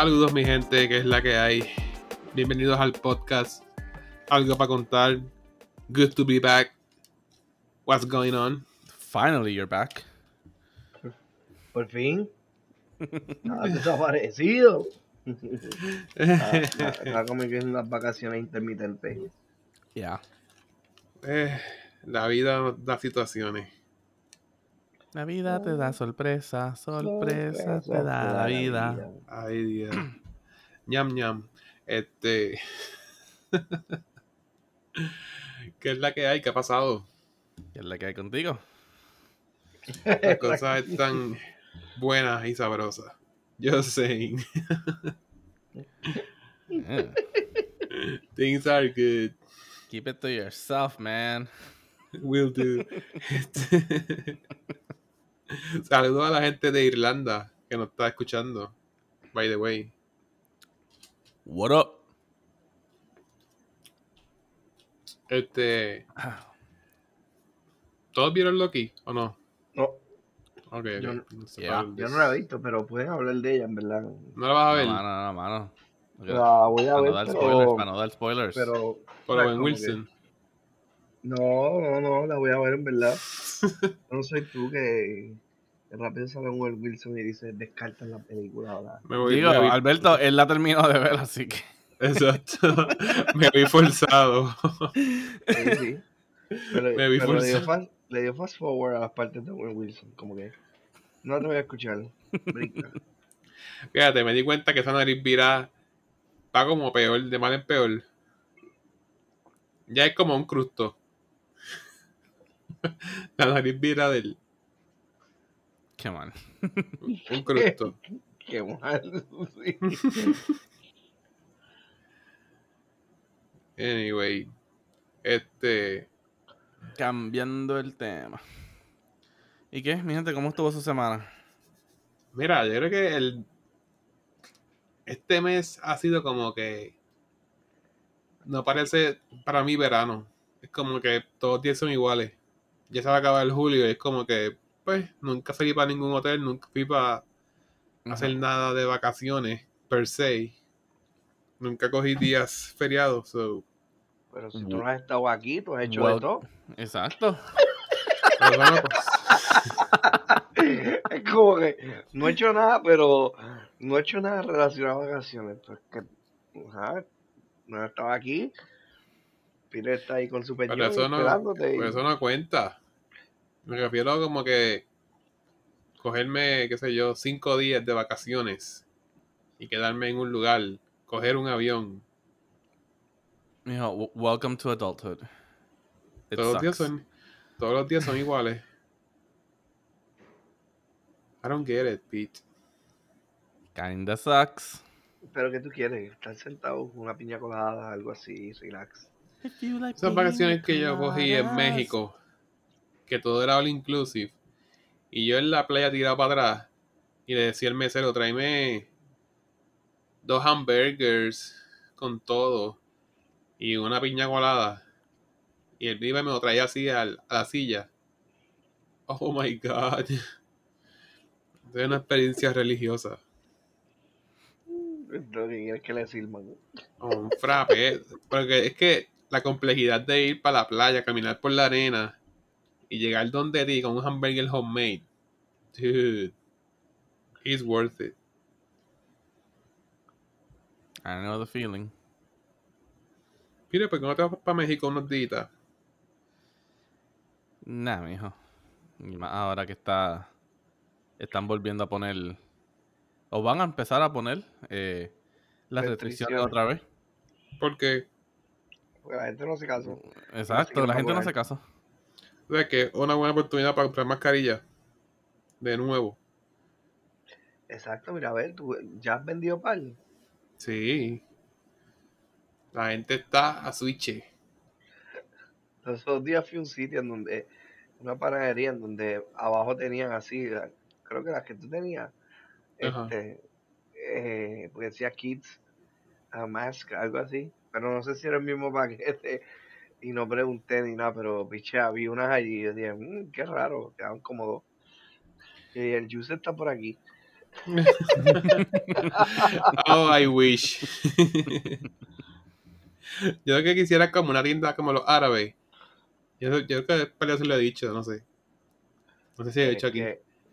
Saludos mi gente, que es la que hay. Bienvenidos al podcast. Algo para contar. Good to be back. What's going on? Finally, you're back. Por fin. Nada desaparecido. Está como que en unas vacaciones intermitentes. Yeah. Eh, la vida da situaciones. La vida te da sorpresa, sorpresa te da la vida. Ay, Dios. ñam, ñam. Este. ¿Qué es la que hay? ¿Qué ha pasado? ¿Qué es la que hay contigo? Las cosas están buenas y sabrosas. Yo sé. Yeah. Things are good. Keep it to yourself, man. Will do. Saludos a la gente de Irlanda que nos está escuchando. By the way. What up? Este. ¿Todos vieron Loki o no? No, Ok, ok. Yo no- No sé Yeah. yo no la he visto, pero pueden hablar de ella, en verdad. ¿No la vas a ver. No, mano, no, mano. La voy a Para no ver, dar pero... spoilers, para no dar spoilers. pero Por Wilson. que- No, no, no, la voy a ver, en verdad. Yo no soy tú que... que rápido sale un Will Wilson y dice, descartan la película ahora. Me voy, Digo, me Alberto, él la terminó de ver, así que. Exacto. me vi forzado. Sí, sí. Pero, Me vi pero le, dio forzado. fast, le dio fast forward a las partes de Will Wilson, como que... No te voy a escuchar. Brinca. Fíjate, me di cuenta que esa nariz virada va como peor, de mal en peor. Ya es como un crusto. La nariz virada del Qué mal. un crusto. Qué mal. sí. Anyway, este, Cambiando el tema. ¿Y qué, mi gente? ¿Cómo estuvo su semana? mira, yo creo que el este mes ha sido como que no parece para mí verano. Es como que todos los días son iguales. Ya se va a acabar el julio y es como que, pues, nunca salí para ningún hotel, nunca fui para hacer nada de vacaciones per se. Nunca cogí días feriados, so. Pero si tú no has estado aquí, tú has hecho Well- de todo. Exacto. pero bueno, pues, Es como que no he hecho nada, pero no he hecho nada relacionado a vacaciones. Pues que, ajá, no estaba aquí. Peter está ahí con su peñón pero eso no, esperándote. y- pero eso no cuenta. Me refiero como que cogerme, qué sé yo, cinco días de vacaciones y quedarme en un lugar, coger un avión. Mijo, welcome to adulthood. It Todos los días son, todos los días son iguales. I don't get it, Pete. Kinda sucks. Pero ¿qué tú quieres? Estar sentado con una piña colada, algo así, relax. Esas vacaciones que yo cogí en México, que todo era all inclusive, y yo en la playa tirado para atrás, y le decía al mesero, tráeme dos hamburgers con todo, y una piña colada, y el vive me lo traía así al- a la silla. Oh my god. Es una experiencia religiosa. Lo que quieres que le sirvan. Un frappe. Porque es que la complejidad de ir para la playa, caminar por la arena y llegar donde ti con un hamburger homemade. Dude. It's worth it. I know the feeling. Mire, ¿por qué no te vas para México unos días? Nah, mijo. Y más ahora que está. Están volviendo a poner. O van a empezar a poner. eh, las restricciones Restricciones. otra vez. Porque, Porque la gente no hace caso. Exacto, la gente no hace caso. O sea, que es una buena oportunidad para comprar mascarilla. De nuevo. Exacto, mira, a ver, tú ya has vendido par. Sí. La gente está a switch. Los otros días fui a un sitio en donde, una panadería en donde abajo tenían así, creo que las que tú tenías, Ajá. este, eh, pues decía Kids, a Mask, algo así, pero no sé si era el mismo paquete y no pregunté ni nada, pero piché, vi unas allí y yo dije, "Mm, qué raro, quedaban como dos. Y el juice está por aquí. oh, I wish. yo lo que quisiera como una tienda como los árabes. Yo, yo creo que se lo he dicho, no sé. No sé si he dicho aquí.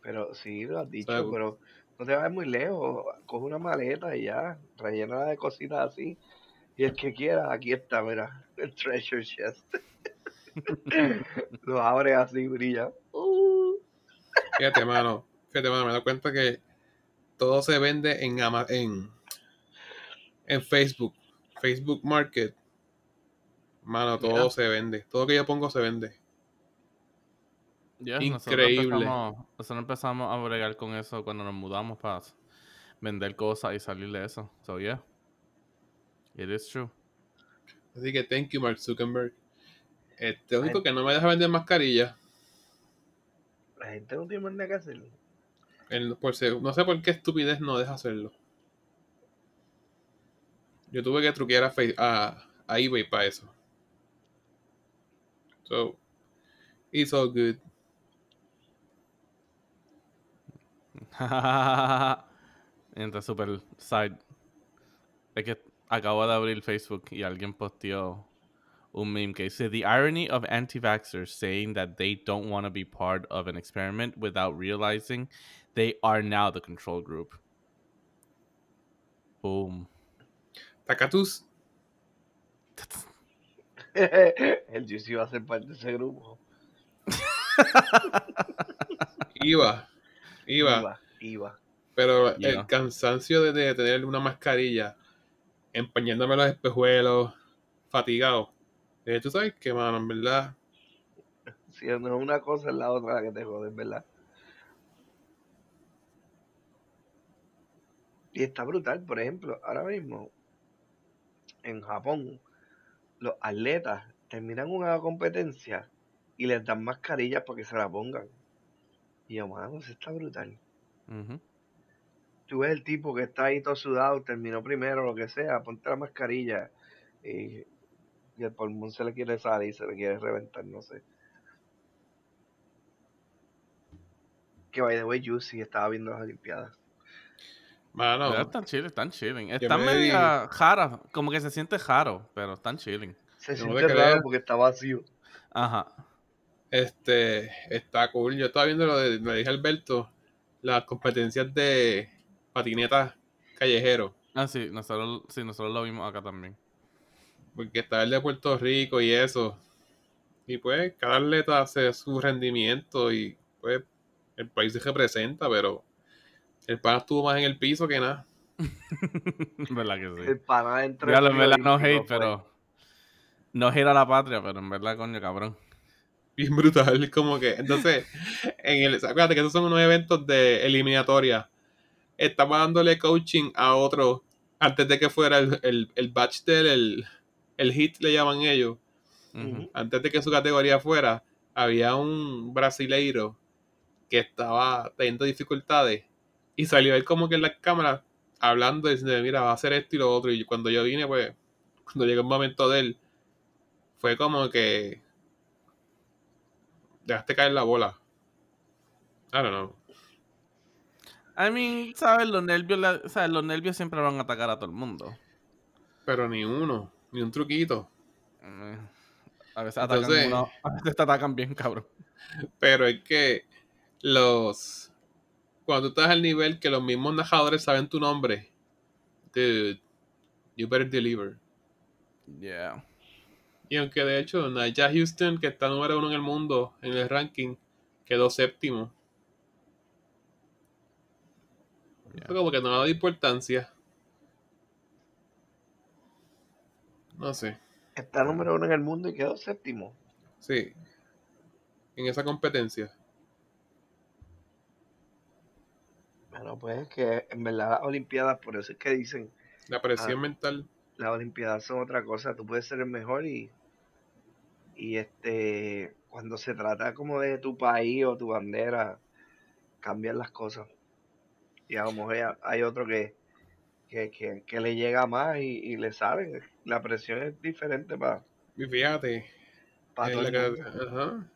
pero sí, lo has dicho, pero no te vayas muy lejos. Coge una maleta y ya, rellena de cositas así. Y el que quiera, aquí está, mira, el treasure chest. lo abre así, brilla. Uh. Fíjate, mano. Fíjate, mano, me da cuenta que todo se vende en, en, en Facebook. Facebook Market. Mano, todo se vende. Todo que yo pongo se vende. Increíble. Nosotros empezamos, a bregar con eso cuando nos mudamos para vender cosas y salir de eso. So, yeah. It is true. Así que thank you, Mark Zuckerberg. Este, único que no me deja vender mascarillas. La gente no tiene nada que hacerlo. no sé por qué estupidez no deja hacerlo. Yo tuve que truquear a, a, a eBay para eso. So, it's all good. Entra super side. Es que acabo de abrir Facebook y alguien posteó un meme que dice The irony of anti-vaxxers saying that they don't want to be part of an experiment without realizing they are now the control group. Boom. Tacatus. El Juicy iba a ser parte de ese grupo. iba, iba. Iba. Pero el cansancio de, tener una mascarilla, empañándome los espejuelos, fatigado. Eh, tú sabes que, mano, en verdad. Si no es una cosa, es la otra que te jode, ¿verdad? Y está brutal, por ejemplo, ahora mismo, en Japón, los atletas terminan una competencia y les dan mascarillas para que se la pongan. Y yo, mano, eso está brutal. Tú ves el tipo que está ahí todo sudado, terminó primero, lo que sea, ponte la mascarilla. Y, el pulmón se le quiere salir, se le quiere reventar, no sé. Que by the way, Juicy estaba viendo las Olimpiadas. Mano. están chilling, están chilling. Están media jara, como que se siente jaro, pero están chilling. Se siente raro porque está vacío. Ajá. Este, está cool. Yo estaba viendo lo de, me dije Alberto, las competencias de patineta callejero. Ah, sí, nosotros, sí, nosotros lo vimos acá también. Porque está el de Puerto Rico y eso. Y pues, cada atleta hace su rendimiento y pues el país se representa, pero el pana estuvo más en el piso que nada. ¿Verdad que sí? El pana entre. Ya, en verdad no hate, pero. No gira la patria, pero en verdad, coño, cabrón bien brutal. Como que, entonces, en el, acuérdate que esos son unos eventos de eliminatoria. Estaba dándole coaching a otro antes de que fuera el, el, el batch del el, el hit, le llaman ellos. Antes de que su categoría fuera, había un brasileiro que estaba teniendo dificultades y salió él como que en la cámara hablando y diciendo, mira, va a hacer esto y lo otro. Y cuando yo vine, pues, cuando llegó el momento de él, fue como que dejaste caer la bola. I don't know. I mean, ¿sabes? Los nervios, Los nervios siempre van a atacar a todo el mundo. Pero ni uno, ni un truquito. Eh, a veces atacan uno, a veces te atacan bien, cabrón. Pero es que los... Cuando tú estás al nivel que los mismos narradores saben tu nombre, dude, you better deliver. Yeah. Y aunque de hecho Naya Houston, que está número uno en el mundo en el ranking, quedó séptimo. Como que no le da importancia. No sé. Está número uno en el mundo y quedó séptimo. Sí. En esa competencia. Bueno, pues que en verdad las Olimpiadas, por eso es que dicen. La presión ah, mental. Las Olimpiadas son otra cosa. Tú puedes ser el mejor y y este, cuando se trata como de tu país o tu bandera, cambian las cosas. Y a lo mejor hay otro que, que, que, le llega más y, le saben. La presión es diferente para. Fíjate. en, la,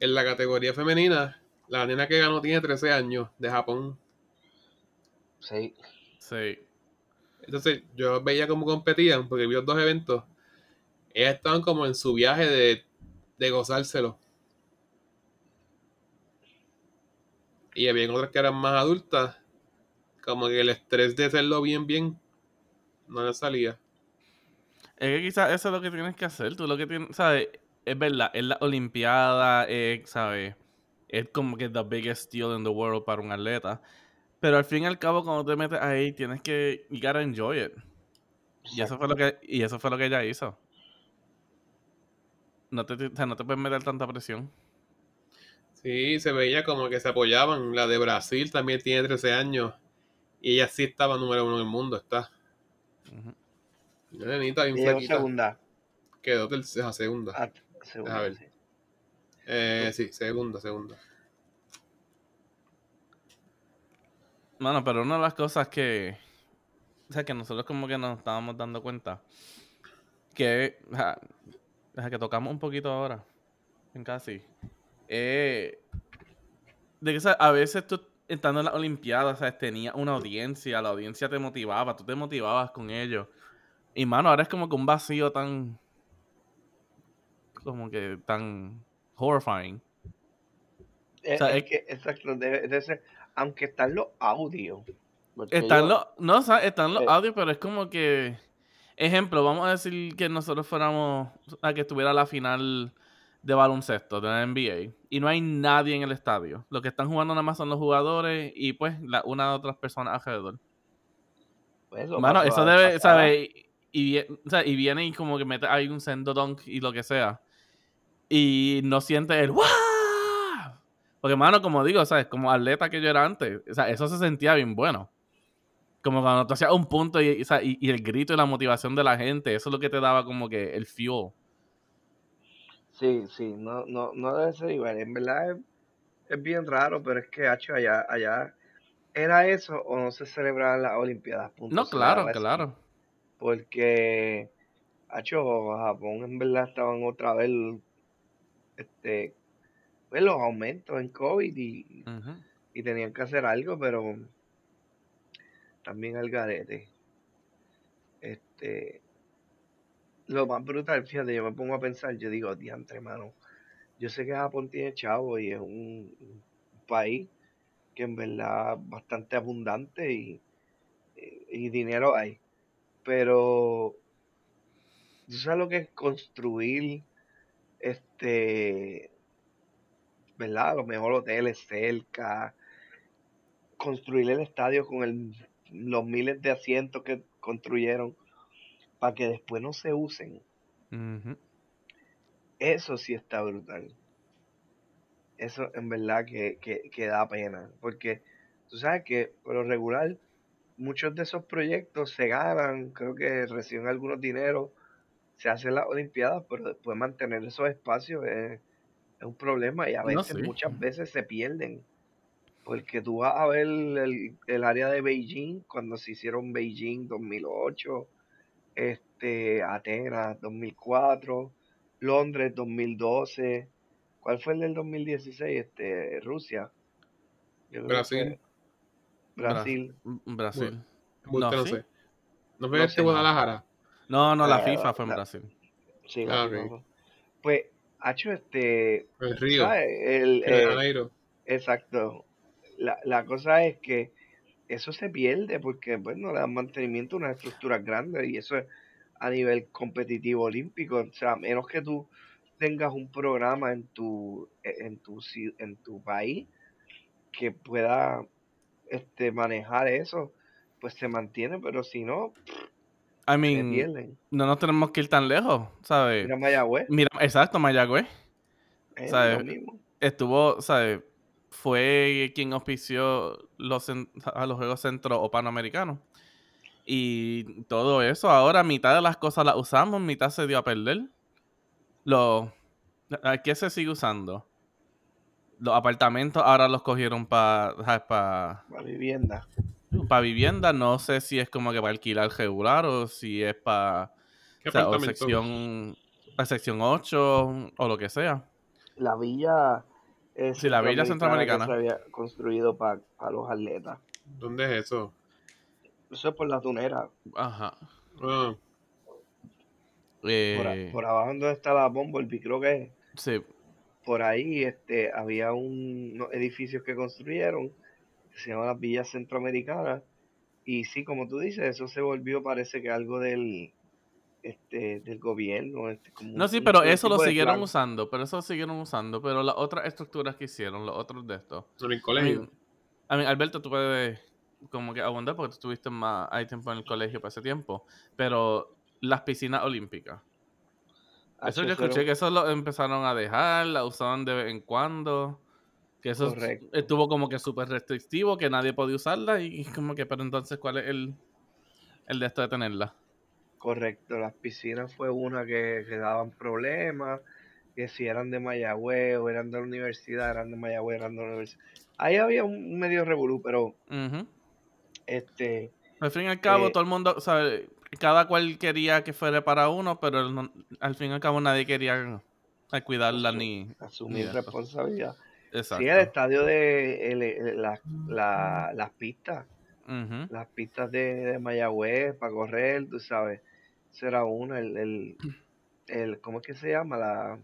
en la categoría femenina, la nena que ganó tiene 13 años de Japón. Sí. Sí. Entonces, yo veía cómo competían, porque vi los dos eventos. Ellas estaban como en su viaje de, de gozárselo. Y había otras que eran más adultas. Como que el estrés de hacerlo bien, bien, no les salía. Es que quizás eso es lo que tienes que hacer. Tú lo que tienes, ¿sabes? Es verdad, es la Olimpiada, es, ¿sabes? Es como que the biggest deal in the world para un atleta. Pero al fin y al cabo, cuando te metes ahí, tienes que. You gotta enjoy it. Y eso fue lo que, y eso fue lo que ella hizo. No te, o sea, no te puedes meter tanta presión. Sí, se veía como que se apoyaban. La de Brasil también tiene 13 años. Y ella sí estaba número uno en el mundo, está. Nenita bien Y llegó flaquita. segunda. Quedó tercera, segunda. Ah, segunda, A ver. sí. Eh, sí, segunda, segunda. Bueno, pero una de las cosas que. O sea, que nosotros como que nos estábamos dando cuenta. Que. o sea, o sea, que tocamos un poquito ahora. En casi. Eh, de que o sea, a veces tú estando en las Olimpiadas, ¿sabes? Tenías una audiencia, la audiencia te motivaba, tú te motivabas con ellos. Y mano, ahora es como que un vacío tan. Como que tan horrifying. Es, sea, es es- que, exacto, debe, debe ser, aunque están los audios. Están yo- los, no, o sea, están los Eh. audios, pero es como que, ejemplo, vamos a decir que nosotros fuéramos a que estuviera la final de baloncesto de la NBA y no hay nadie en el estadio. Lo que están jugando nada más son los jugadores y pues la, una de otras personas alrededor. pues, eso Mano, eso debe. ¿sabes? Y, vie- o sea, y viene y como que mete ahí un sendo dunk y lo que sea. Y no siente el ¡Wow! Porque, mano, como digo, ¿sabes? Como atleta que yo era antes, o sea, eso se sentía bien bueno. Como cuando tú hacías un punto y- y el grito y la motivación de la gente, eso es lo que te daba como que el fuel. Sí, sí, no, no, no debe ser igual. En verdad es, es bien raro, pero es que hecho allá, allá era eso o no se celebraban las Olimpiadas. Punto, No, claro, claro. Porque, hecho, Japón en verdad estaban otra vez, este, pues los aumentos en COVID y, y tenían que hacer algo, pero también al garete. Este, lo más brutal, fíjate, yo me pongo a pensar, yo digo, diantre, mano, yo sé que Japón tiene chavo y es un, país que en verdad bastante abundante y, y dinero hay, pero tú sabes lo que es construir, este, ¿verdad? A lo hoteles cerca, construir el estadio con el, los miles de asientos que construyeron para que después no se usen. Eso sí está brutal. Eso en verdad que, que, que da pena. Porque tú sabes que por lo regular muchos de esos proyectos se ganan, creo que reciben algunos dineros, se hacen las Olimpiadas, pero después mantener esos espacios es, es un problema y a No, veces, sí. muchas veces se pierden. Porque tú vas a ver el, el área de Beijing, cuando se hicieron Beijing 2008, este, Atenas 2004, Londres 2012. ¿Cuál fue el del 2016? Este, Rusia. Que Brasil. Brasil. Bra- Brasil. No, ¿sí? sé. ¿No fue No este sé, no. Guadalajara? No, no, la Eh, FIFA fue en la- Brasil. Sí, Ah, Brasil, ok. no. Pues, hecho este, El Río. ¿sabes? El, Río de eh, Janeiro. exacto. La, la cosa es que eso se pierde porque, pues, no le dan mantenimiento a unas estructuras grandes y eso es a nivel competitivo olímpico. O sea, a menos que tú tengas un programa en tu, en tu, en tu país que pueda este, manejar eso, pues se mantiene, pero si no, I se mean, pierden. no nos tenemos que ir tan lejos, ¿sabes? Mira Mayagüez, Mira, exacto, Mayagüez. es ¿sabes? lo mismo. Estuvo, ¿sabes? Fue quien auspició los, a los Juegos Centro o Panamericanos. Y todo eso, ahora mitad de las cosas las usamos, mitad se dio a perder. Lo, ¿a ¿Qué se sigue usando? Los apartamentos ahora los cogieron para La vivienda. para vivienda. No sé si es como que para alquilar regular o si es para ¿Qué o, sea, o apartamento? sección, a sección 8 o lo que sea. La villa es Sí, la villa centroamericana que se había construido para los atletas. ¿Dónde es eso? Eso es por la tunera. Ajá. Ah, Por, a- Eh, por abajo donde está la Bumblebee, creo que es. sí. Por ahí este, había un- unos edificios que construyeron que se llaman las Villas Centroamericanas. Y sí, como tú dices, eso se volvió, parece que algo del este del gobierno. Este, como No, sí, pero eso lo siguieron plan. usando, pero eso lo siguieron usando, pero las otras estructuras que hicieron, los otros de estos. en el I colegio. mean, I mean, Alberto, tú puedes como que abundar porque tú estuviste más, hay tiempo en el colegio para ese tiempo, pero las piscinas olímpicas. Eso yo eso era escuché que eso lo empezaron a dejar, la usaban de vez en cuando, que eso Correcto. estuvo como que súper restrictivo, que nadie podía usarla y como que, pero entonces, ¿cuál es el, el de esto de tenerla? Correcto, las piscinas fue una que, que daban problemas, que si eran de Mayagüez o eran de la universidad, eran de Mayagüez, eran de la universidad. Ahí había un medio revolú, pero este, Al fin y al cabo, Eh, todo el mundo, o sea, cada cual quería que fuera para uno, pero no- al fin y al cabo nadie quería eh, cuidarla ni... asumir ni responsabilidad. Exacto. Sí, el estadio de el- el- la- la- las pistas, las pistas de, de Mayagüez para correr, tú sabes, esa era una, el, el, el- ¿cómo es que se llama? La,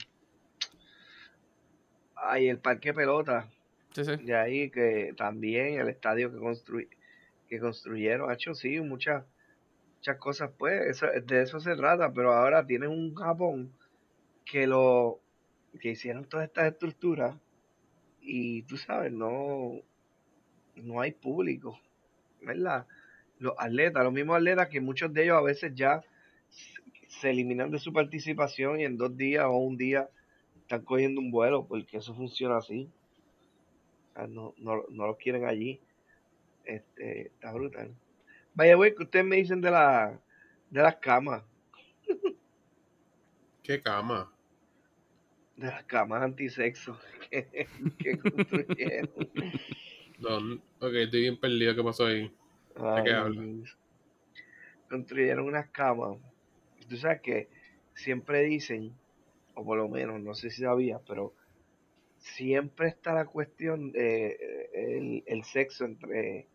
ay, el parque de pelota, Sí, sí. de ahí que también el estadio que construy, que construyeron, ha hecho sí, muchas muchas cosas, pues, eso, de eso se trata, pero ahora tienen un Japón que lo que hicieron todas estas estructuras y tú sabes, no no hay público, ¿verdad? Los atletas, los mismos atletas que muchos de ellos a veces ya se- eliminan de su participación y en dos días o un día están cogiendo un vuelo porque eso funciona así. O sea, no, no, no los quieren allí. Este, está brutal. Vaya, güey, que ustedes me dicen de la de las camas, Qué cama. de las camas antisexo que, que construyeron. No, ok, estoy bien perdido. ¿Qué pasó ahí? Ay, qué habla? Dios. Construyeron unas camas. Tú sabes que siempre dicen, o por lo menos, no sé si sabías, pero siempre está la cuestión de eh, el, el sexo entre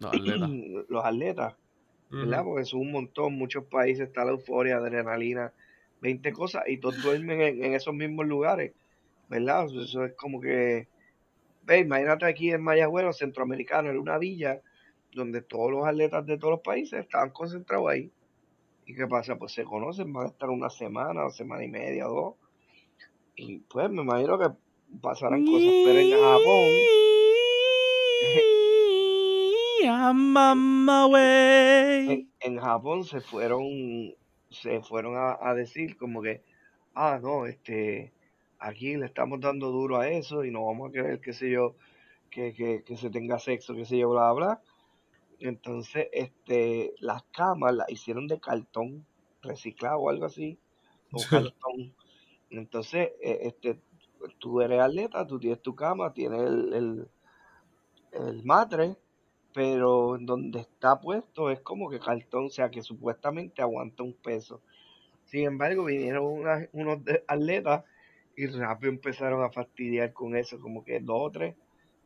Los atletas. los atletas, ¿verdad? Porque son un montón, muchos países está la euforia, adrenalina, 20 cosas, y todos duermen en, en esos mismos lugares, ¿verdad? Eso- es como que, ve, imagínate aquí en Mayagüez, los centroamericanos, era una villa donde todos los atletas de todos los países estaban concentrados ahí. ¿Y qué pasa? Pues se conocen, van a estar una semana, o semana y media dos. Y pues me imagino que pasarán cosas, pero en Japón, I'm on my way. en, en Japón se fueron, se fueron a, a decir como que, ah, no, este, aquí le estamos dando duro a eso y no vamos a querer, qué sé yo, que, que, que se tenga sexo, qué sé yo, bla, bla. Entonces, este, las camas las hicieron de cartón reciclado o algo así, o cartón. Entonces, eh, este, tú eres atleta, tú tienes tu cama, tienes el, el, el matre, pero en donde está puesto es como que cartón, o sea que supuestamente aguanta un peso. Sin embargo, vinieron unas- unos de- atletas y rápido empezaron a fastidiar con eso, como que dos o tres.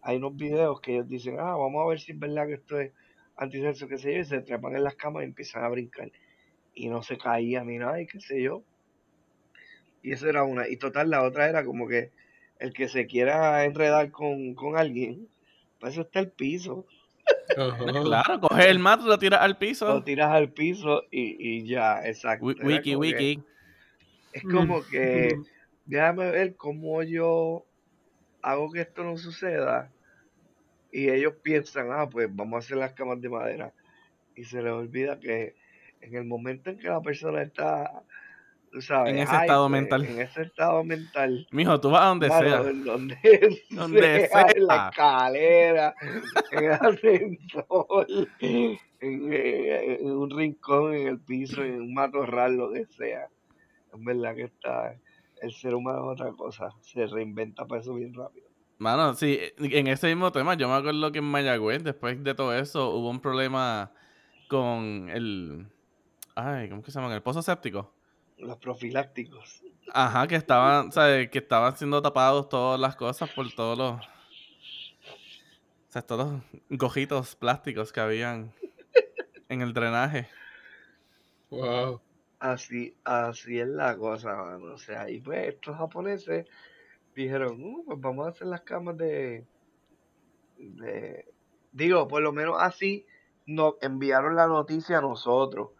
Hay unos videos que ellos dicen, ah, vamos a ver si es verdad que esto es antisexo, qué sé yo, y se trepan en las camas y empiezan a brincar. Y no se caían ni nada, y qué sé yo. Y eso era una. Y total, la otra era como que el que se quiera enredar con, con alguien, pues eso está el piso. Claro, coges el mat, lo tiras al Lo piso. tiras al piso y, y ya, exacto. Era Wiki, que- wiki. es como que, déjame ver cómo yo hago que esto no suceda. Y ellos piensan, ah, pues vamos a hacer las camas de madera. Y se les olvida que en el momento en que la persona está, tú sabes, En ese estado pues, mental. En ese estado mental. Mijo, tú vas a donde sea. en donde, Donde sea, en la escalera, en el ascensor, en, en un rincón, en el piso, en un matorral, lo que sea. Es verdad que está, el ser humano es otra cosa, se reinventa para eso bien rápido. Mano, sí, en ese mismo tema, yo me acuerdo que en Mayagüez, después de todo eso, hubo un problema con el... Ay, ¿cómo que se llama? El pozo séptico. Los profilácticos. Ajá, que estaban, ¿sabes? Que estaban siendo tapados todas las cosas por todos los... O sea, todos los gojitos plásticos que habían en el drenaje. Wow. Así, así es la cosa, mano. O sea, y pues estos japoneses dijeron, "Uh, pues vamos a hacer las camas de, de... Digo, por lo menos así nos enviaron la noticia a nosotros.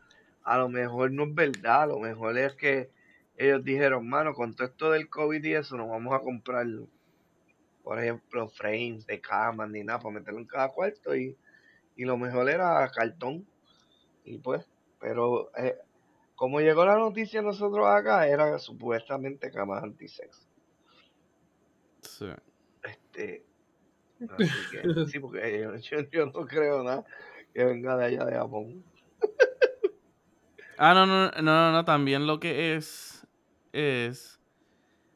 A lo mejor no es verdad, a lo mejor es que ellos dijeron, mano, con todo esto del COVID y eso, nos vamos a comprar, por ejemplo, frames de camas ni nada para meterlo en cada cuarto y, y lo mejor era cartón. Y pues, pero eh, como llegó la noticia nosotros acá, era supuestamente camas antisex. Sí. Este, así que, sí, porque yo, yo- yo no creo nada que venga de allá de Japón. Ah, no, no, no, no, no, también lo que es, es,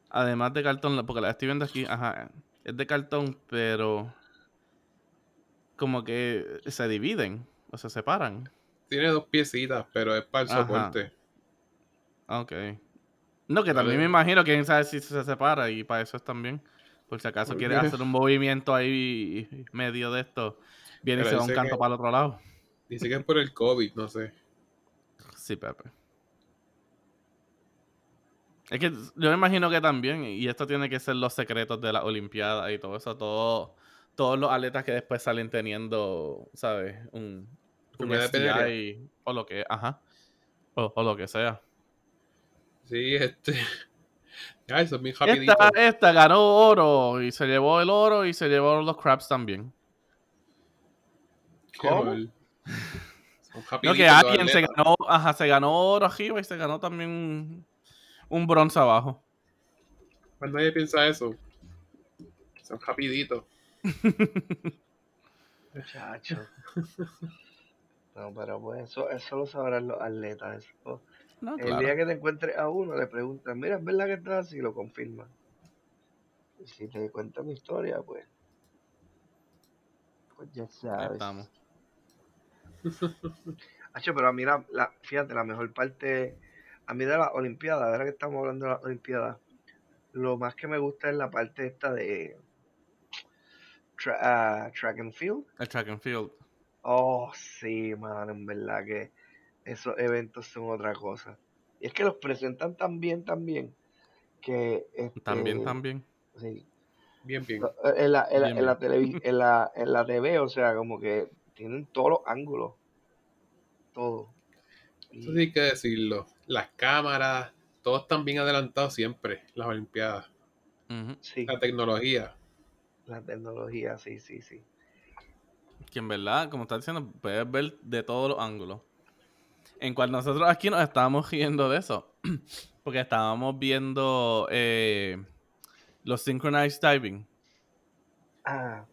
además de cartón, porque la estoy viendo aquí, ajá, es de cartón, pero como que se dividen, o se separan. Tiene dos piecitas, pero es para el Ajá. soporte. Ok. No, que también me imagino que quién sabe si se separa y para eso es también. Por si acaso quieres hacer un movimiento ahí medio de esto, viene y Pero se va un canto que- para el otro lado. Dice que es por el COVID, no sé. Sí, Pepe. Es que yo me imagino que también, y esto tiene que ser los secretos de la Olimpiada y todo eso, todo, todos los atletas que después salen teniendo, ¿sabes? Un, un. STI o lo que, ajá, o, o lo que sea. Sí, este. Ya, eso es bien rapidito. Esta, esta ganó oro y se llevó el oro y se llevó los crabs también. ¿Cómo? rapiditos que alguien se ganó, ajá, se ganó oro arriba y se ganó también un, un bronce abajo. Pues nadie piensa eso. Son rapiditos. Muchacho. No, pero pues eso, eso lo sabrán los atletas. Eso. No, El claro. día que te encuentres a uno, le preguntan, mira, ¿es verdad que estás así? Y lo confirman. Y si te cuenta mi historia, pues. Pues ya sabes. estamos. Hacho, pero a mí, la, la- fíjate, la mejor parte, a mí de la Olimpiada, ahora que estamos hablando de la Olimpiada, lo más que me gusta es la parte esta de tra- ah, track and field. El track and field. Oh, sí, mano, en verdad que esos eventos son otra cosa. Y es que los presentan tan bien, tan bien, que También, este, también. sí. Bien, bien. En la, en la, Bien, en la, televi- en la, en la TV, o sea, como que tienen todos los ángulos. Todo. Y- Eso sí hay que decirlo. Las cámaras, todos están bien adelantados siempre, las Olimpiadas. Sí, La tecnología. la tecnología, sí, sí, sí. Que en verdad, como estás diciendo, puedes ver de todos los ángulos. En cual nosotros aquí nos estábamos riendo de eso. Porque estábamos viendo eh, los synchronized diving. Ah,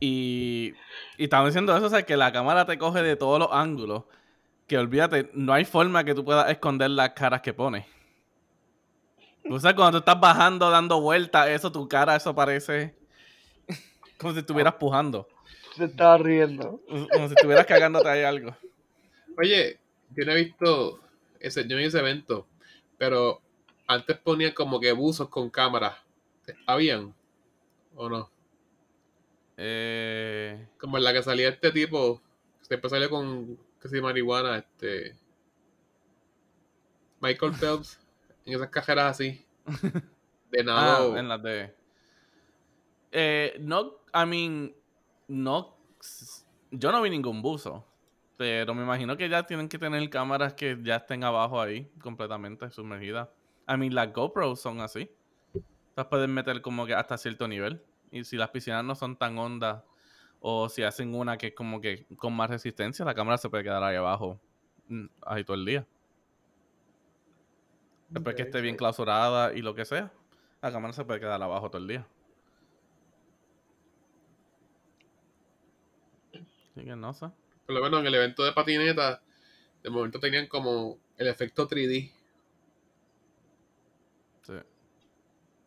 Y, y estábamos diciendo eso, o sea, que la cámara te coge de todos los ángulos. Que olvídate, no hay forma que tú puedas esconder las caras que pone. O sea, cuando tú estás bajando, dando vueltas, eso, tu cara, eso parece como si estuvieras pujando. se estaba riendo. Como si estuvieras cagándote ahí algo. Oye, yo no he visto ese, yo no ese evento, pero antes ponían como que buzos con cámaras. ¿Habían? ¿O no? Eh, Como en la que salía este tipo, siempre salió con, que se marihuana, este... Michael Phelps, en esas cajeras así. De ah, nado. en las de. Eh, no, I mean, no. Yo no vi ningún buzo. Pero me imagino que ya tienen que tener cámaras que ya estén abajo ahí, completamente sumergidas. I mean, las GoPros son así. Las pueden meter como que hasta cierto nivel. Y si las piscinas no son tan hondas, o si hacen una que es como que con más resistencia, la cámara se puede quedar ahí abajo. mm, Ahí todo el día. Después que esté bien clausurada y lo que sea, la cámara se puede quedar abajo todo el día. Así que no sé. Por lo menos en el evento de patineta, de momento tenían como el efecto 3D. Sí.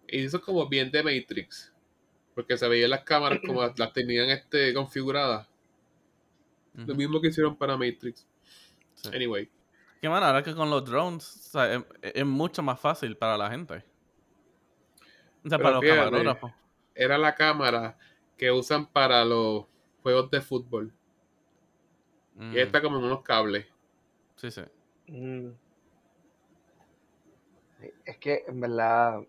Y eso es como bien de Matrix. Porque se veían las cámaras como las las tenían este, configuradas. Lo mismo que hicieron para Matrix. Sí. Anyway. Que bueno, ahora que con los drones o sea, es, es mucho más fácil para la gente. O sea, Pero para los fíjate, camarógrafos. Era la cámara que usan para los juegos de fútbol. Y Mm, está como en unos cables. Sí, sí. Mm. Es que en verdad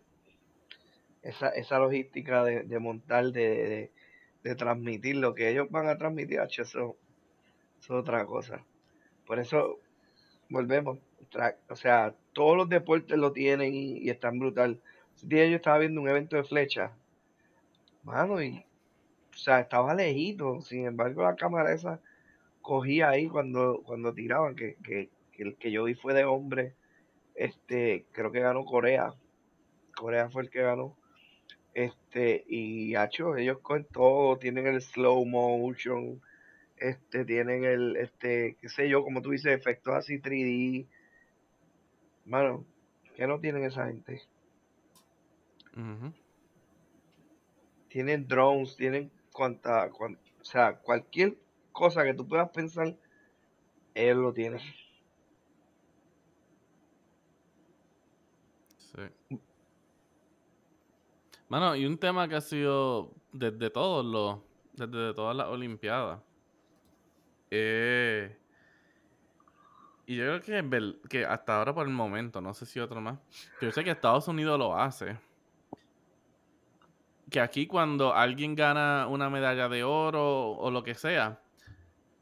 esa, esa logística de, de montar, de, de, de transmitir lo que ellos van a transmitir, eso, eso es otra cosa. Por eso volvemos. tra- O sea, todos los deportes lo tienen y, y están brutal. Ese día yo estaba viendo un evento de flecha, mano, y o sea, estaba lejito. Sin embargo, la cámara esa cogía ahí cuando, cuando tiraban, que, que, que el que yo vi fue de hombre. Este, creo que ganó Corea. Corea fue el que ganó. Este, y hacho, ellos con todo, tienen el slow motion, este, tienen el, este, qué sé yo, como tú dices, efectos así 3D. Mano, ¿qué no tienen esa gente? Tienen drones, tienen cuanta, cuan- o sea, cualquier cosa que tú puedas pensar, ellos lo tienen. Sí. Mano, y un tema que ha sido desde todos los, desde todas las Olimpiadas. eh, y yo creo que hasta ahora por el momento, no sé si otro más, pero yo sé que Estados Unidos lo hace. Que aquí cuando alguien gana una medalla de oro o lo que sea,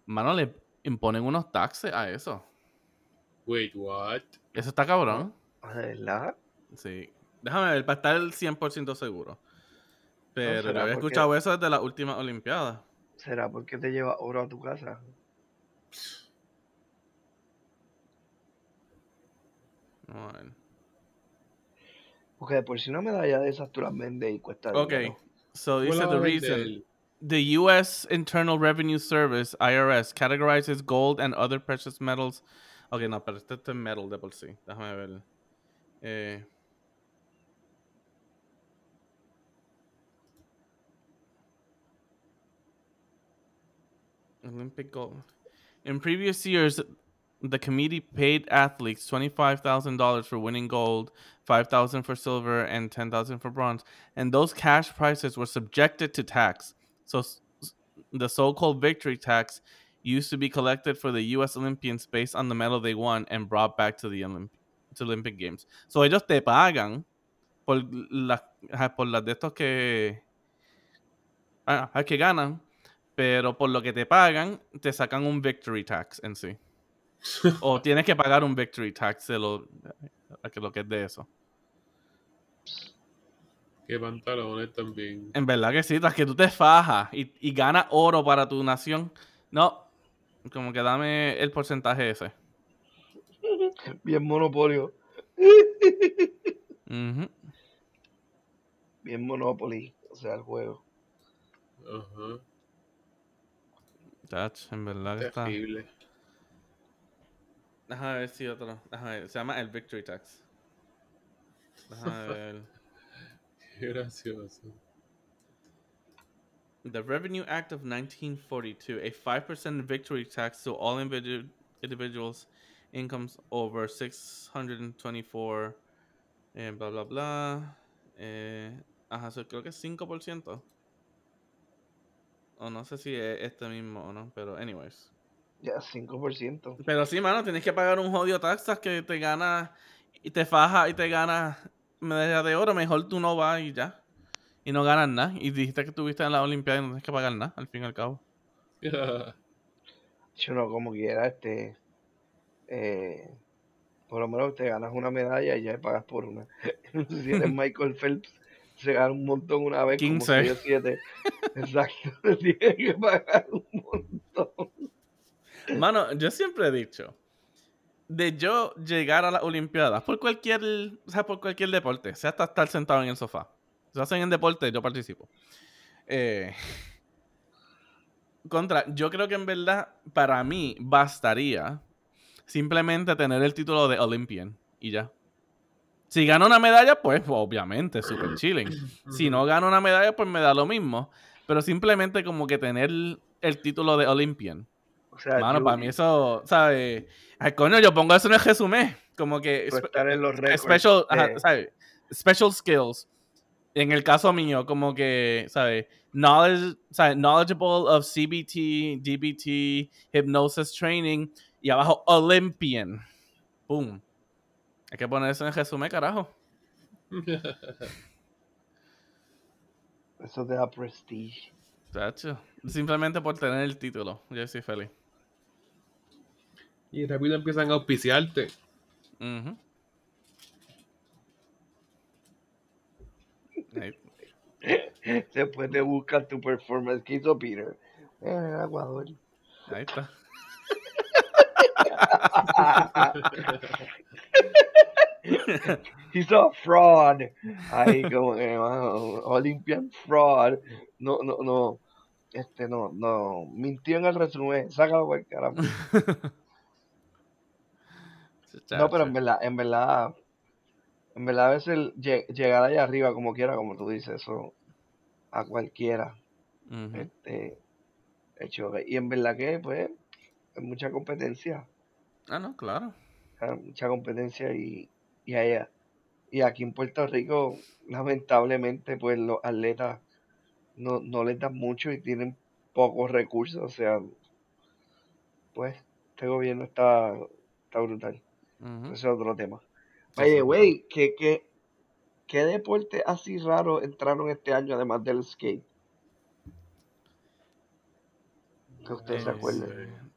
mano, le imponen unos taxes a eso. Wait, what? Eso está cabrón. Ah, ¿De verdad? Sí. Déjame ver, para estar el 100% seguro. Pero yo será había porque- escuchado eso desde las últimas Olimpiadas. ¿Será porque te lleva oro a tu casa? Ver. Porque de por si una medalla de esas tú las vendes y cuesta Ok, dinero. so ¿Cómo dice the reason. The U.S. Internal Revenue Service, IRS, categorizes gold and other precious metals. Ok, no, pero este es metal de por sí. Déjame ver. Eh, Olympic gold. In previous years, the committee paid athletes $25,000 for winning gold, 5000 for silver, and 10000 for bronze. And those cash prizes were subjected to tax. So the so-called victory tax used to be collected for the U.S. Olympians based on the medal they won and brought back to the Olymp- to Olympic Games. So ellos te pagan por las por las de estos que ah, que ganan, pero por lo que te pagan te sacan un victory tax en sí. o tienes que pagar un victory tax de lo, que lo que es de eso. Qué pantalones también. En verdad que sí, tras que tú te fajas y, y ganas oro para tu nación. No, como que dame el porcentaje ese. Bien monopolio. Ujú. Bien Monopoly. O sea, el juego. Ajá. Tach, en verdad que está. Terrible. Déjame ver si otro. Déjame ver. Se llama el Victory Tax. Déjame ver. Qué gracioso. The Revenue Act of 1942, a 5% victory tax to all individu- individuals' incomes over 624, eh, bla, bla, bla. Eh, ajá, so creo que es 5%. O no sé si es este mismo o no, pero anyways. Ya, 5%. Pero sí, mano, tienes que pagar un jodido taxas que te gana y te faja y te gana medalla de oro. Mejor tú no vas y ya. Y no ganas nada. Y dijiste que estuviste en la Olimpiada y no tienes que pagar nada, al fin y al cabo. Si uno como quiera, este. eh, por lo menos te ganas una medalla y ya pagas por una. si eres Michael Phelps, se gana un montón una vez, 15. como 6 o 7. Exacto, tienes que pagar un montón. Mano, yo siempre he dicho, de yo llegar a las Olimpiadas, por cualquier, o sea, por cualquier deporte, sea hasta estar sentado en el sofá. Si hacen en deporte, yo participo. Eh, contra, yo creo que en verdad, para mí, bastaría simplemente tener el título de Olympian y ya. Si gano una medalla, pues obviamente, super chilling. Si no gano una medalla, pues me da lo mismo. Pero simplemente como que tener el título de Olympian. O sea, Mano, tú- para mí eso, ¿sabes? Ay, coño, yo pongo eso en el resumen. Como que estar en los special, ajá, de- ¿sabes? special skills. en el caso mío, como que, ¿sabes? Knowledge, ¿sabes? Knowledgeable of CBT, DBT, hypnosis training y abajo Olympian. Boom. Hay que poner eso en el resumen, carajo. Eso te da prestige. Chacho. Simplemente por tener el título. Yo soy feliz. Y rápido empiezan a auspiciarte. Ahí- Después te buscas tu performance que hizo Peter. Eh, en Ecuador. Ahí está. Hizo fraud. Ahí como que, mano, Olympian fraud. No, no, no. Este no, no. Mintió en el resumen. Sácalo por el carajo. No, pero en verdad, en verdad, en verdad a veces llegar allá arriba como quiera, como tú dices, eso a cualquiera, Ujú. este, el choque. Y en verdad que, pues, hay mucha competencia, Ah, no, claro. hay mucha competencia y, y allá. Y aquí en Puerto Rico, lamentablemente, pues los atletas no, no les dan mucho y tienen pocos recursos, o sea, pues, este gobierno está, está brutal. Ese es otro tema. Sí. güey, ¿qué, qué, qué deporte así raro entraron este año además del skate? Que ustedes se Eh, acuerden.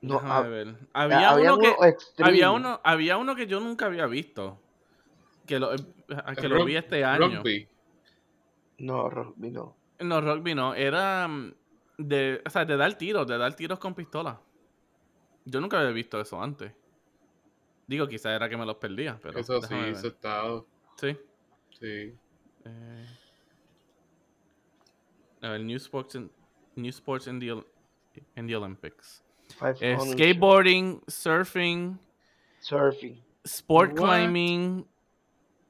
No, Déjame ha- ver. ha- Había había uno que extreme. había uno había uno que yo nunca había visto. Que lo, eh, que lo vi este año. Rugby. No, rugby no. No, rugby no. Era mm, de, o sea, de dar tiros, de dar tiros con pistola. Yo nunca había visto eso antes. Digo, quizá era que me los perdía, pero Eso sí, eso está. Sí. Sí. Eh, a ver, new sports in, new sports in the, Ol- in the Olympics. Eh, skateboarding, surfing, Surfing. sport What? climbing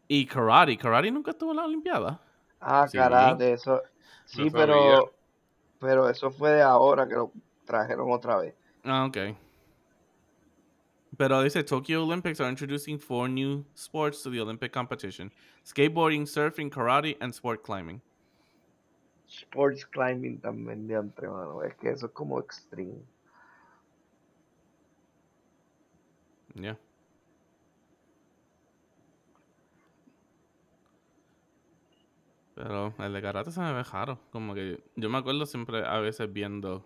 y karate. Karate nunca estuvo en la Olimpiada. Ah, Sí. karate, eso. Sí, No pero, pero eso fue de ahora que lo trajeron otra vez. Ah, ok. Pero dice Tokyo Olympics are introducing four new sports to the Olympic competition: skateboarding, surfing, karate, and sport climbing. Sports climbing también de entre mano. Es que eso es como extreme. Yeah. Pero el de karate se me ve raro. Como que yo me acuerdo siempre a veces viendo.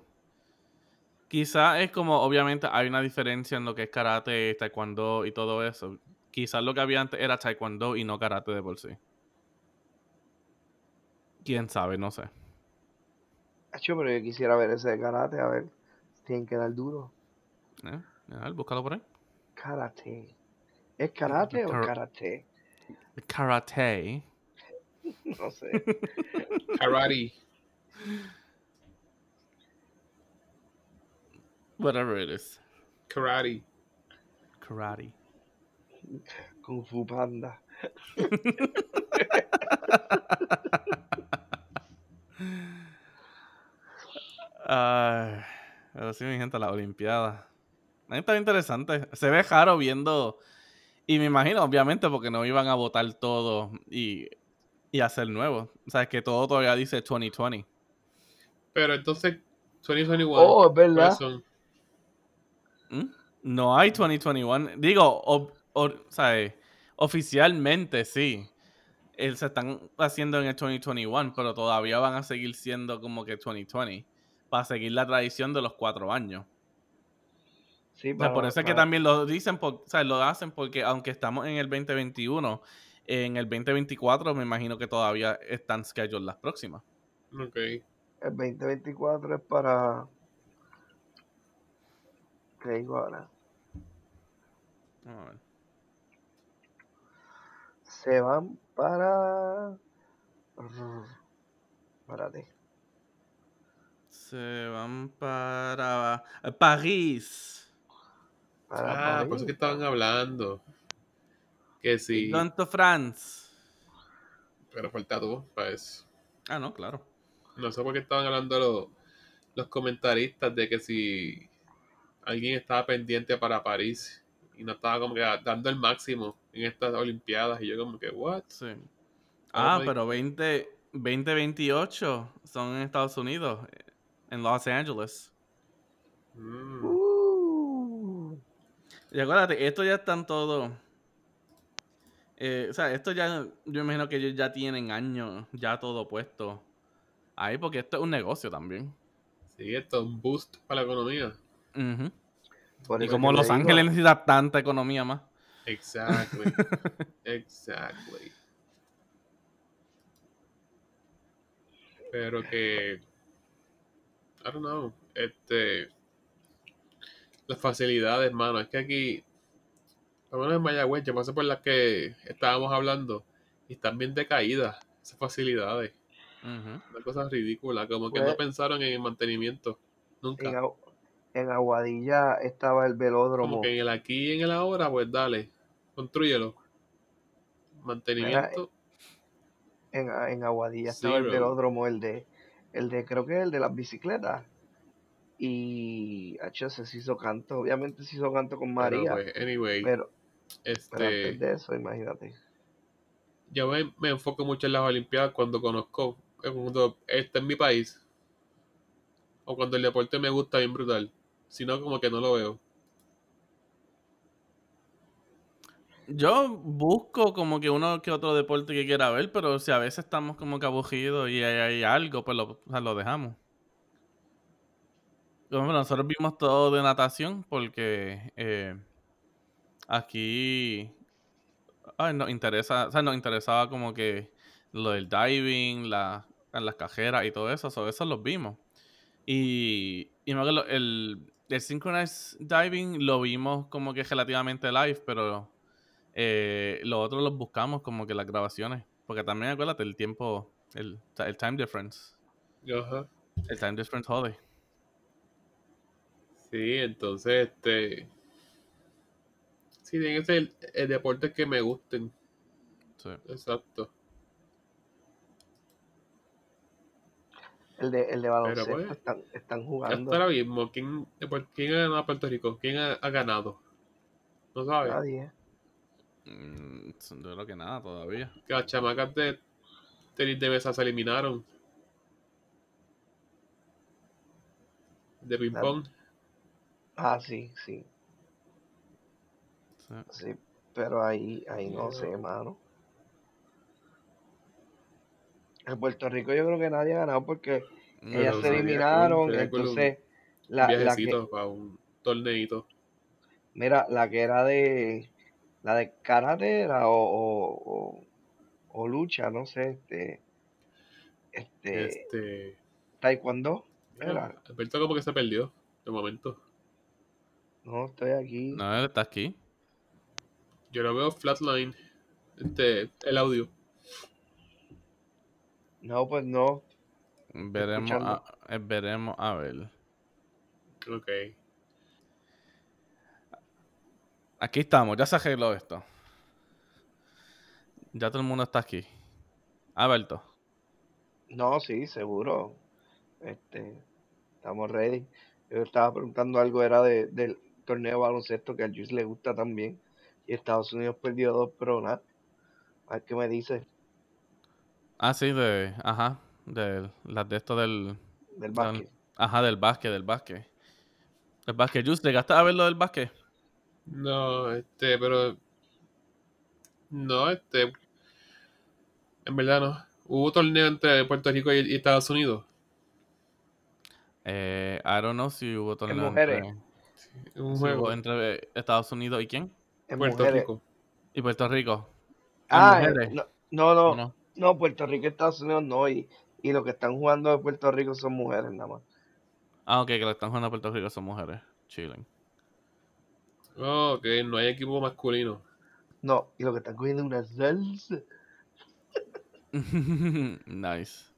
Quizá es como, obviamente, hay una diferencia en lo que es karate, taekwondo y todo eso. Quizás lo que había antes era taekwondo y no karate de por sí. Quién sabe, no sé. Acho, pero yo quisiera ver ese de karate, a ver. Tienen que dar duro. ¿Eh? A ver, búscalo por ahí. Karate. ¿Es karate o Kara- karate? Karate. No sé. Karate. Whatever it is. Karate. Karate. Kung Fu Panda. Ay, pero sí, mi gente, la Olimpiada. Ahí está interesante. Se ve raro viendo. Y me imagino, obviamente, porque no iban a votar todo y, y hacer nuevo. O sea, es que todo todavía dice 2020. Pero entonces, 2021. Oh, es verdad. ¿cuáles son? ¿Mm? No hay 2021. Digo, o, o- ¿sabes? oficialmente sí. Eh, se están haciendo en el 2021, pero todavía van a seguir siendo como que 2020. Para seguir la tradición de los cuatro años. Sí, O sea, por eso es que también lo dicen, por, o sea, lo hacen porque aunque estamos en el 2021, en el 2024 me imagino que todavía están scheduled las próximas. Ok. El 2024 es para. ¿Qué digo ahora? Vamos a ver. Se van para. Espérate. Se van para París. Para Ah, París. por eso que estaban hablando. Que sí. Gonto France. Pero falta tú para eso. Ah, no, claro. No sé por qué estaban hablando los, los comentaristas de que si alguien estaba pendiente para París y no estaba como que dando el máximo en estas Olimpiadas. Y yo como que, what? Sí. Ah, pero 20, 2028 son en Estados Unidos, en Los Angeles. Mm, Uh, Y acuérdate, esto ya están todos. eh, o sea, esto ya. Yo imagino que ellos ya tienen años, ya todo puesto ahí, porque esto es un negocio también. sí, esto es un boost para la economía. Por Y como Los digo, Ángeles necesita tanta economía más. Exactly. exactly. Pero que. I don't know. Este. Las facilidades, mano. Es que aquí. Por lo menos en Mayagüez, yo pasé por las que estábamos hablando. Y están bien decaídas. Esas facilidades. Ujú. Una cosa ridícula. Como que Pues- no pensaron en el mantenimiento. En, Nunca. Agu- en Aguadilla estaba el velódromo. Como que en el aquí y en el ahora, pues dale. Construyelo. Mantenimiento. En, en Aguadilla estaba el velódromo, el de, el de, creo que el de las bicicletas. Y H se hizo canto, obviamente se hizo canto con María, Pero, pues, anyway. pero, pero este. antes de eso, imagínate. yo me, me enfoco mucho en las Olimpiadas cuando conozco, cuando está en mi país, o cuando el deporte me gusta bien brutal. Si no, como que no lo veo. Yo busco como que uno que otro deporte que quiera ver, pero si a veces estamos como que aburridos y hay, algo, pues lo, lo dejamos. Nosotros vimos todo de natación porque eh, aquí ay, nos interesa, o sea, nos interesaba como que lo del diving, la, las cajeras y todo eso, so, eso los vimos. Y, y el, el synchronized diving lo vimos como que relativamente live, pero eh, los otros los buscamos como que las grabaciones. Porque también acuérdate el tiempo, el, el time difference. Ajá. El time difference jode. Sí, entonces, este. Sí, tiene que ser el, el deporte que me gusten. Sí. Exacto. El de, el de baloncesto pues, están, están Hasta jugando. ahora mismo, ¿quién, ¿quién ha ganado a Puerto Rico? ¿Quién ha, ha ganado? No sabes. Nadie. Mm, yo creo que nada todavía. Que las chamacas de tenis de mesa se eliminaron. De ping Claro. pong. Ah, sí, sí, Sí. sí. Pero ahí, ahí no sé, mano. En Puerto Rico yo creo que nadie ha ganado porque ellas se eliminaron, un- entonces Un la, la que, para un torneito. mira, la que era de, la de karate era o, o, o, o lucha, no sé, este, este, Este. taekwondo, mira, Alberto como que se perdió de momento. no, estoy aquí, No, está aquí. Yo lo veo flatline. Este, el audio. No, pues no, Veremos escuchando. a, eh, veremos a ver. Ok. Aquí estamos, ya se arregló esto. Ya todo el mundo está aquí. Alberto. no, sí, seguro, este, estamos ready. Yo estaba preguntando algo, era de, del torneo de baloncesto que a Luis le gusta también, y Estados Unidos perdió dos, pero nada, a ver qué me dice Ah, sí, de. Ajá. De las de esto del. del del- básquet. ajá, del básquet, del básquet. El básquet. Just, ¿llegaste a ver lo del básquet? No, este, pero. No, este. En verdad no. Hubo torneo entre Puerto Rico y, y Estados Unidos. Eh, I don't know si hubo torneo mujeres. entre, Un si juego. hubo entre eh, Estados Unidos y quién? En Puerto mujeres. Rico. Y Puerto Rico. Ah, ¿En eh, mujeres? no, no, no, ¿O no? No, Puerto Rico y Estados Unidos no, y, y los que están jugando de Puerto Rico son mujeres nada más. Ah, ok, que lo que están jugando a Puerto Rico son mujeres. Chilling. Oh, ok, no hay equipo masculino. No, y los que están cogiendo una salsa. nice.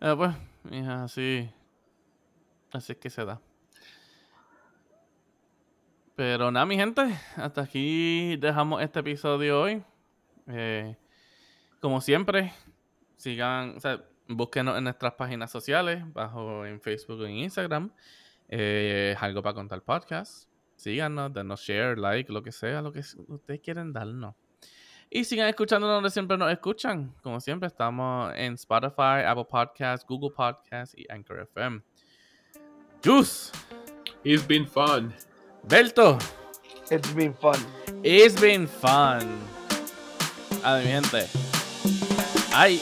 Eh, pues, mija, así. Así es que se da. Pero nada, mi gente, hasta aquí dejamos este episodio hoy. Eh, como siempre, sigan, o sea, búsquenos en nuestras páginas sociales, bajo en Facebook y en Instagram. Eh, algo para contar podcast. Síganos, denos share, like, lo que sea, lo que ustedes quieren darnos. Y sigan escuchando donde siempre nos escuchan. Como siempre, estamos en Spotify, Apple Podcasts, Google Podcasts y Anchor FM. Juice, It's been fun. Belto, It's been fun. it's been fun. A mi gente. Ay.